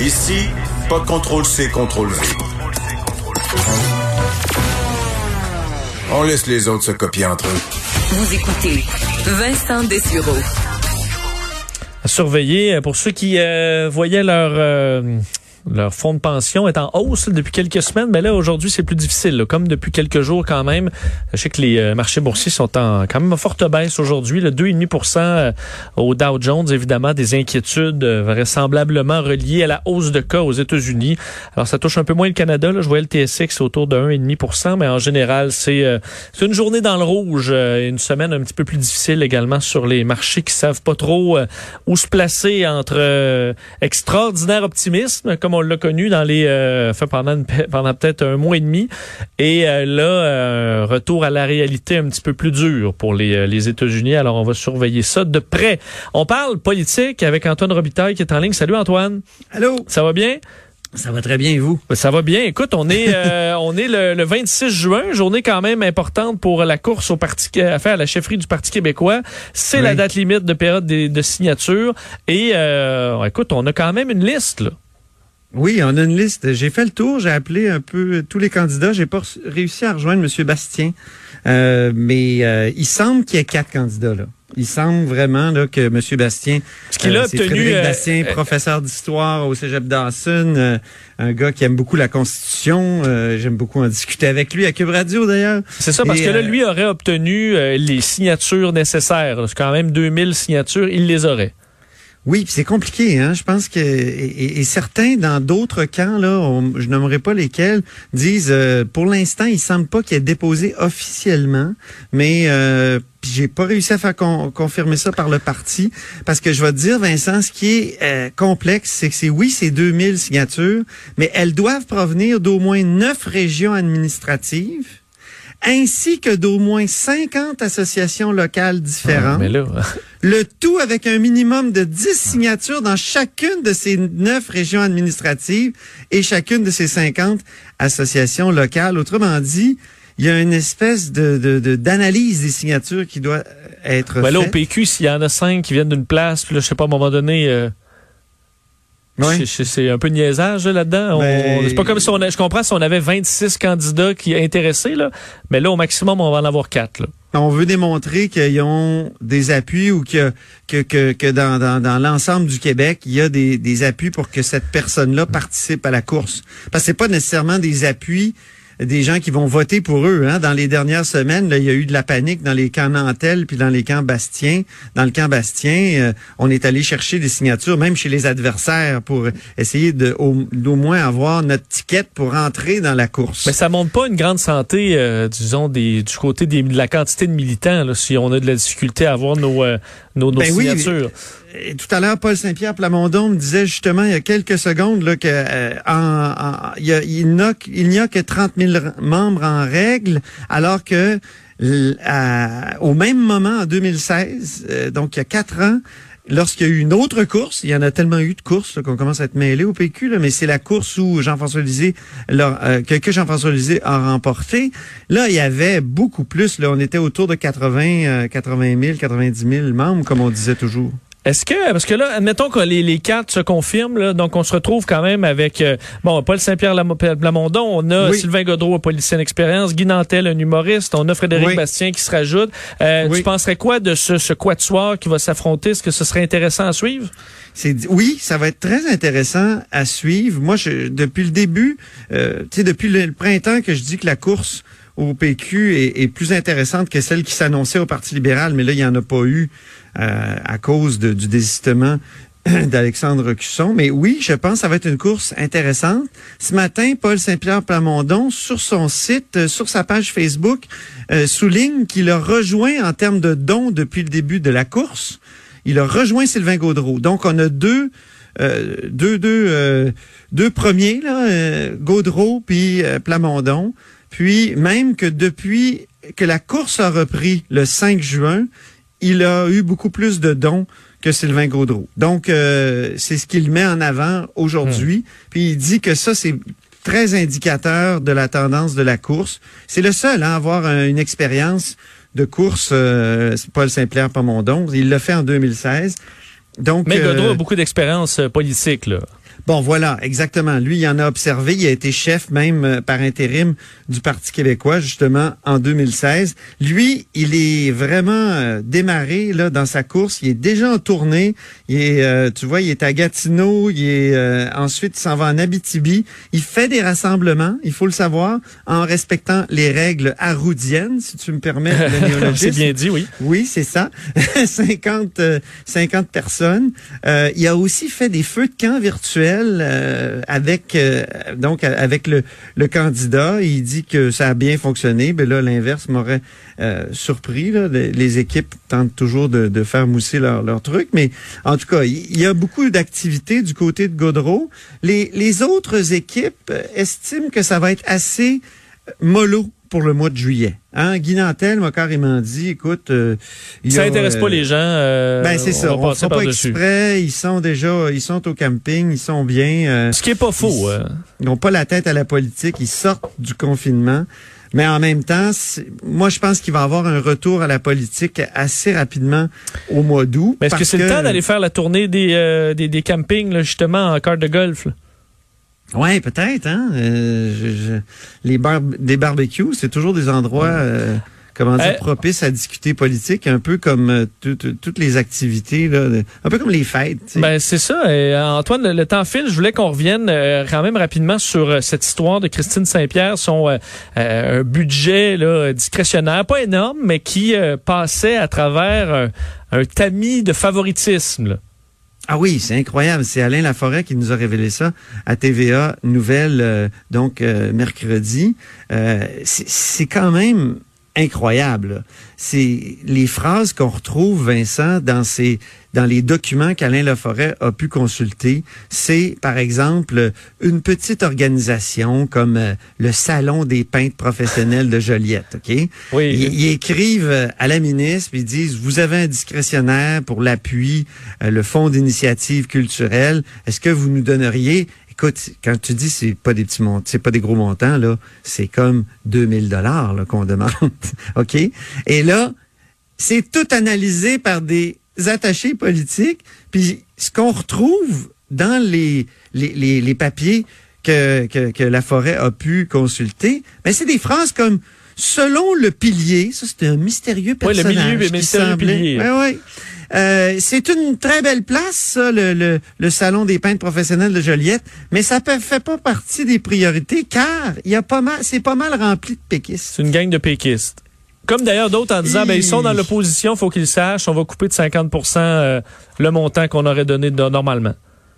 Ici, pas de contrôle C, contrôle V. On laisse les autres se copier entre eux. Vous écoutez Vincent Dessureau. À surveiller pour ceux qui euh, voyaient leur euh, leur fonds de pension est en hausse depuis quelques semaines, mais là aujourd'hui c'est plus difficile. Comme depuis quelques jours quand même, je sais que les euh, marchés boursiers sont en quand même en forte baisse aujourd'hui, le 2,5% euh, au Dow Jones, évidemment des inquiétudes euh, vraisemblablement reliées à la hausse de cas aux États-Unis. Alors ça touche un peu moins le Canada. Là. Je voyais le TSX autour de 1,5% mais en général c'est c'est une journée dans le rouge, une semaine un petit peu plus difficile également sur les marchés qui savent pas trop où se placer entre extraordinaire optimisme l'a connu dans les euh, pendant pendant peut-être un mois et demi et euh, là euh, retour à la réalité un petit peu plus dur pour les, les États-Unis. Alors on va surveiller ça de près. On parle politique avec Antoine Robitaille qui est en ligne. Salut Antoine. Allô? Ça va bien? Ça va très bien, et vous? Ça va bien. Écoute, on est on est le, 26 juin, journée quand même importante pour la course au parti à faire la chefferie du Parti québécois. C'est la date limite de période de, de signature. Et écoute, on a quand même une liste là. Oui, on a une liste. J'ai fait le tour, j'ai appelé un peu tous les candidats. J'ai pas réussi à rejoindre M. Bastien, euh, mais euh, il semble qu'il y ait quatre candidats là. Il semble vraiment là, que M. Bastien, ce qu'il a euh, obtenu, Frédéric Bastien, professeur d'histoire au Cégep Dawson, un gars qui aime beaucoup la Constitution. J'aime beaucoup en discuter avec lui à Cube Radio d'ailleurs. C'est ça, parce que là, lui aurait obtenu les signatures nécessaires. C'est quand même 2000 signatures, il les aurait. Oui, c'est compliqué, hein. Je pense que et, certains dans d'autres camps là, je n'aimerais pas lesquels, disent euh, pour l'instant, il semble pas qu'il ait déposé officiellement, mais euh, j'ai pas réussi à faire confirmer ça par le parti parce que je vais te dire Vincent, ce qui est euh, complexe, c'est que c'est oui, c'est 2000 signatures, mais elles doivent provenir d'au moins neuf régions administratives ainsi que d'au moins 50 associations locales différentes. Ah, le tout avec un minimum de 10 signatures dans chacune de ces neuf régions administratives et chacune de ces 50 associations locales. Autrement dit, il y a une espèce de d'analyse des signatures qui doit être ben faite. Là, au PQ, s'il y en a cinq qui viennent d'une place, puis là, je sais pas, à un moment donné... Euh, c'est un peu niaisage là-dedans. Ben, c'est pas comme si on je comprends si on avait 26 candidats qui intéressés là, mais là au maximum on va en avoir quatre. Là. On veut démontrer qu'ils ont des appuis ou que que, que, que dans, dans, dans l'ensemble du Québec, il y a des, des appuis pour que cette personne-là participe à la course. Parce que c'est pas nécessairement des appuis des gens qui vont voter pour eux. Hein. Dans les dernières semaines, là, il y a eu de la panique dans les camps Nantel puis dans les camps Bastien. Dans le camp Bastien, euh, on est allé chercher des signatures, même chez les adversaires, pour essayer de d'au moins avoir notre ticket pour entrer dans la course. Mais ça montre pas une grande santé, euh, disons, des, du côté de la quantité de militants, là, si on a de la difficulté à avoir nos, euh, nos, nos ben signatures. Oui, tout à l'heure, Paul Saint-Pierre Plamondon me disait justement il y a quelques secondes là, que euh, en, a, il n'y a que 30 000 membres en règle, alors que au même moment en 2016, euh, donc il y a quatre ans, lorsqu'il y a eu une autre course, il y en a tellement eu de courses qu'on commence à être mêlé au PQ, là, mais c'est la course où Jean-François Lisée, euh, que, Jean-François Lisée a remporté. Là, il y avait beaucoup plus. Là, on était autour de 80, 80 000, 90 000 membres, comme on disait toujours. Est-ce que, parce que là, admettons que les, les quatre se confirment, là, donc on se retrouve quand même avec, euh, bon, Paul Saint-Pierre Lamondon, on a Sylvain Godreau, un policier d'expérience, Guy Nantel, un humoriste, on a Frédéric Bastien qui se rajoute. Euh, Tu penserais quoi de ce, ce quatuor qui va s'affronter? Est-ce que ce serait intéressant à suivre? C'est oui, ça va être très intéressant à suivre. Moi, je, depuis le début, euh, tu sais, depuis le, printemps que je dis que la course au PQ est, est plus intéressante que celle qui s'annonçait au Parti libéral, mais là, il n'y en a pas eu. Euh, à cause du désistement d'Alexandre Cusson. Mais oui, je pense que ça va être une course intéressante. Ce matin, Paul Saint-Pierre Plamondon, sur son site, euh, sur sa page Facebook, euh, souligne qu'il a rejoint en termes de dons depuis le début de la course. Il a rejoint Sylvain Gaudreau. Donc, on a deux euh, deux, deux, euh, deux premiers, là, euh, Gaudreau puis Plamondon. Puis même que depuis que la course a repris le 5 juin, il a eu beaucoup plus de dons que Sylvain Gaudreau. Donc, euh, c'est ce qu'il met en avant aujourd'hui. Puis il dit que ça, c'est très indicateur de la tendance de la course. C'est le seul hein, à avoir un- une expérience de course, euh, Paul Saint-Pierre Plamondon. Il l'a fait en 2016. Donc, Mais Godreau euh, a beaucoup d'expérience euh, politique, là. Bon, voilà, exactement. Lui, il en a observé. Il a été chef même euh, par intérim du Parti québécois, justement, en 2016. Lui, il est vraiment euh, démarré là dans sa course. Il est déjà en tournée. Il est, euh, tu vois, il est à Gatineau. Il est euh, ensuite, il s'en va en Abitibi. Il fait des rassemblements, il faut le savoir, en respectant les règles arroudiennes, si tu me permets le C'est bien dit, oui. Oui, c'est ça. 50, euh, 50 personnes. Euh, il a aussi fait des feux de camp virtuels euh, avec euh, donc euh, avec le, le candidat. Il dit que ça a bien fonctionné. Mais là, l'inverse m'aurait euh, surpris. Là. Les, équipes tentent toujours de, de faire mousser leur, leur truc. Mais en tout cas, il y a beaucoup d'activités du côté de Godreau. Les, les autres équipes euh, estiment que ça va être assez mollo pour le mois de juillet. Hein? Guy Nantel m'a carrément dit, écoute... euh, Ça a, intéresse euh, pas les gens. euh, Ben c'est ça, On ne fera pas exprès, ils sont déjà, ils sont au camping, ils sont bien, euh, Ce qui est pas faux. ils n'ont pas la tête à la politique, ils sortent du confinement. Mais en même temps, moi je pense qu'il va y avoir un retour à la politique assez rapidement au mois d'août. Mais est-ce que c'est le temps d'aller faire la tournée des, des, des campings, là, justement, en carte de golf? là? Ouais, peut-être. Hein? Euh, je- je- les bar des barbecues, c'est toujours des endroits, euh, comment dire, Eh. propices à discuter politique, un peu comme euh, tout- tout- toutes les activités, là, de- un peu comme les fêtes. tu sais. Ben c'est ça. Et, euh, Antoine, le, le temps file. Je voulais qu'on revienne euh, quand même rapidement sur euh, cette histoire de Christine Saint-Pierre, son euh, euh, un budget là, discrétionnaire, pas énorme, mais qui euh, passait à travers un, un tamis de favoritisme. là. Ah oui, c'est incroyable. C'est Alain Laforêt qui nous a révélé ça à TVA Nouvelle, euh, donc euh, mercredi. Euh, c'est c'est quand même incroyable. C'est les phrases qu'on retrouve, Vincent, dans ces dans les documents qu'Alain Laforêt a pu consulter. C'est, par exemple, une petite organisation comme euh, le Salon des peintres professionnels de Joliette, OK? Oui. Ils, ils écrivent à la ministre, puis ils disent, vous avez un discrétionnaire pour l'appui, euh, le fonds d'initiative culturelle. Est-ce que vous nous donneriez Écoute, quand tu dis c'est pas des petits montants, c'est pas des gros montants là, c'est comme 2000 dollars qu'on demande, ok? Et là, c'est tout analysé par des attachés politiques. Puis ce qu'on retrouve dans les les, les, les papiers que, que, que la forêt a pu consulter, ben c'est des phrases comme selon le pilier, ça c'est un mystérieux Ouais, le personnage. milieu- qui mystérieux semblait- pilier. Ouais, ouais. Euh, c'est une très belle place, ça, le, le, le salon des peintres professionnels de Joliette, mais ça ne fait pas partie des priorités car il y a pas mal, c'est pas mal rempli de péquistes. C'est une gang de péquistes. Comme d'ailleurs d'autres en disant, ben, ils sont dans l'opposition, faut qu'ils sachent, on va couper de 50% euh, le montant qu'on aurait donné de- normalement.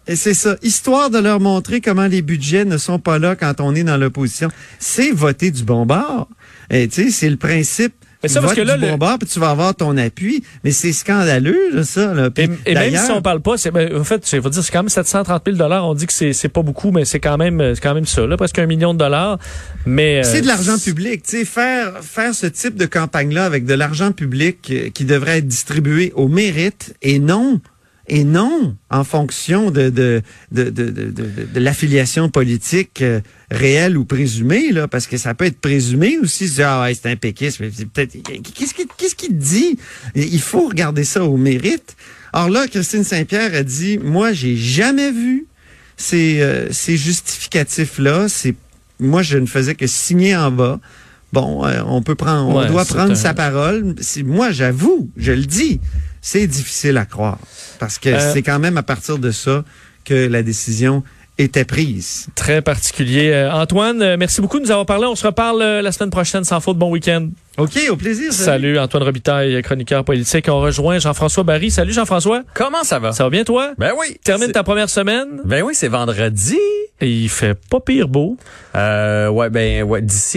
Et c'est ça, histoire de leur montrer comment les budgets ne sont pas là quand on est dans l'opposition. C'est voter du bon bord. Et tu sais, c'est le principe. Mais ça, parce que là, du le- bon bord, puis tu vas avoir ton appui. Mais c'est scandaleux, là, ça. Là. Puis, Et, et même si on parle pas, c'est ben, en fait, veux dire, c'est quand même 730 000 dollars. On dit que c'est c'est pas beaucoup, mais c'est quand même c'est quand même ça, là, presque un million de dollars. Mais C'est euh, de l'argent public, tu sais, faire faire ce type de campagne-là avec de l'argent public euh, qui devrait être distribué au mérite et non et non en fonction de de de de, de, l'affiliation politique euh, réelle ou présumée là, parce que ça peut être présumé aussi. Ah ouais, c'est un péquiste, peut-être qu'est-ce qui qu'est-ce qu'il dit? Il faut regarder ça au mérite. Alors là, Christine Saint-Pierre a dit, moi, j'ai jamais vu ces, euh, ces justificatifs-là. C'est moi, je ne faisais que signer en bas. Bon, euh, on peut prendre, on Ouais, doit prendre un- sa parole. Moi, j'avoue, je le dis, c'est difficile à croire parce que Euh, c'est quand même à partir de ça que la décision était prise. très particulier. Euh, Antoine, euh, merci beaucoup de nous avoir parlé. On se reparle euh, la semaine prochaine sans faute. Bon week-end. Ok, au plaisir. Salut, Antoine Robitaille, chroniqueur politique. On rejoint Jean-François Barry. Salut Jean-François. Comment ça va? Ça va bien toi? Ben oui. Termine ta première semaine Ben oui, c'est vendredi. et il fait pas pire beau. Euh, ouais, ben, ouais, d'ici